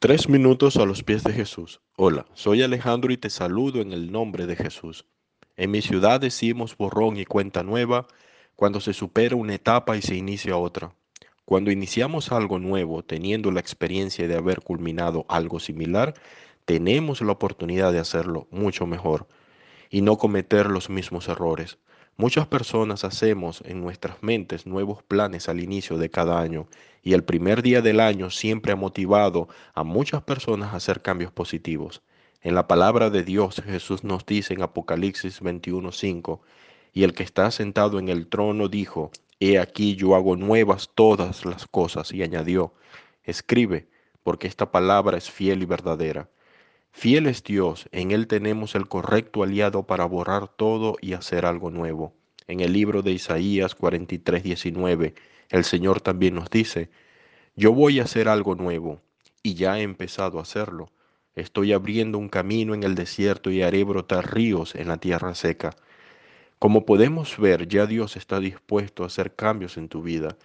Tres minutos a los pies de Jesús. Hola, soy Alejandro y te saludo en el nombre de Jesús. En mi ciudad decimos borrón y cuenta nueva cuando se supera una etapa y se inicia otra. Cuando iniciamos algo nuevo, teniendo la experiencia de haber culminado algo similar, tenemos la oportunidad de hacerlo mucho mejor y no cometer los mismos errores. Muchas personas hacemos en nuestras mentes nuevos planes al inicio de cada año y el primer día del año siempre ha motivado a muchas personas a hacer cambios positivos. En la palabra de Dios Jesús nos dice en Apocalipsis 21:5, y el que está sentado en el trono dijo, He aquí yo hago nuevas todas las cosas, y añadió, Escribe, porque esta palabra es fiel y verdadera. Fiel es Dios, en Él tenemos el correcto aliado para borrar todo y hacer algo nuevo. En el libro de Isaías 43, 19, el Señor también nos dice, yo voy a hacer algo nuevo, y ya he empezado a hacerlo. Estoy abriendo un camino en el desierto y haré brotar ríos en la tierra seca. Como podemos ver, ya Dios está dispuesto a hacer cambios en tu vida.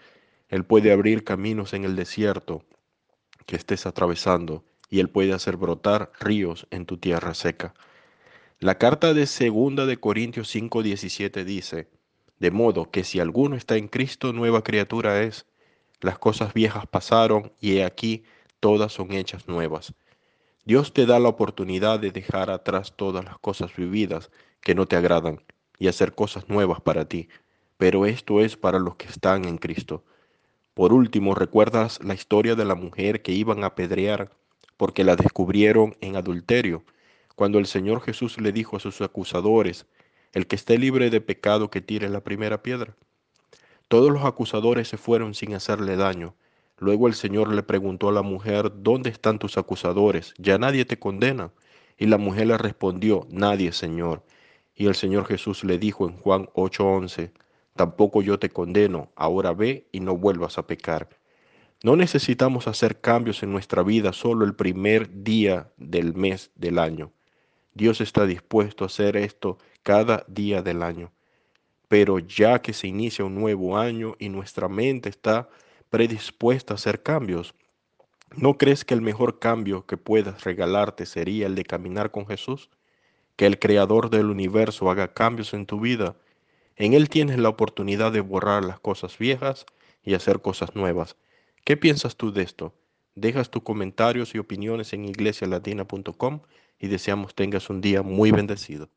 Él puede abrir caminos en el desierto que estés atravesando y Él puede hacer brotar ríos en tu tierra seca. La carta de segunda de Corintios 5:17 dice, de modo que si alguno está en Cristo, nueva criatura es. Las cosas viejas pasaron y he aquí, todas son hechas nuevas. Dios te da la oportunidad de dejar atrás todas las cosas vividas que no te agradan y hacer cosas nuevas para ti, pero esto es para los que están en Cristo. Por último, ¿recuerdas la historia de la mujer que iban a apedrear porque la descubrieron en adulterio, cuando el Señor Jesús le dijo a sus acusadores, el que esté libre de pecado que tire la primera piedra. Todos los acusadores se fueron sin hacerle daño. Luego el Señor le preguntó a la mujer, ¿dónde están tus acusadores? Ya nadie te condena. Y la mujer le respondió, nadie, Señor. Y el Señor Jesús le dijo en Juan 8:11, tampoco yo te condeno, ahora ve y no vuelvas a pecar. No necesitamos hacer cambios en nuestra vida solo el primer día del mes del año. Dios está dispuesto a hacer esto cada día del año. Pero ya que se inicia un nuevo año y nuestra mente está predispuesta a hacer cambios, ¿no crees que el mejor cambio que puedas regalarte sería el de caminar con Jesús? Que el Creador del universo haga cambios en tu vida. En Él tienes la oportunidad de borrar las cosas viejas y hacer cosas nuevas. ¿Qué piensas tú de esto? Dejas tus comentarios y opiniones en iglesialatina.com y deseamos tengas un día muy bendecido.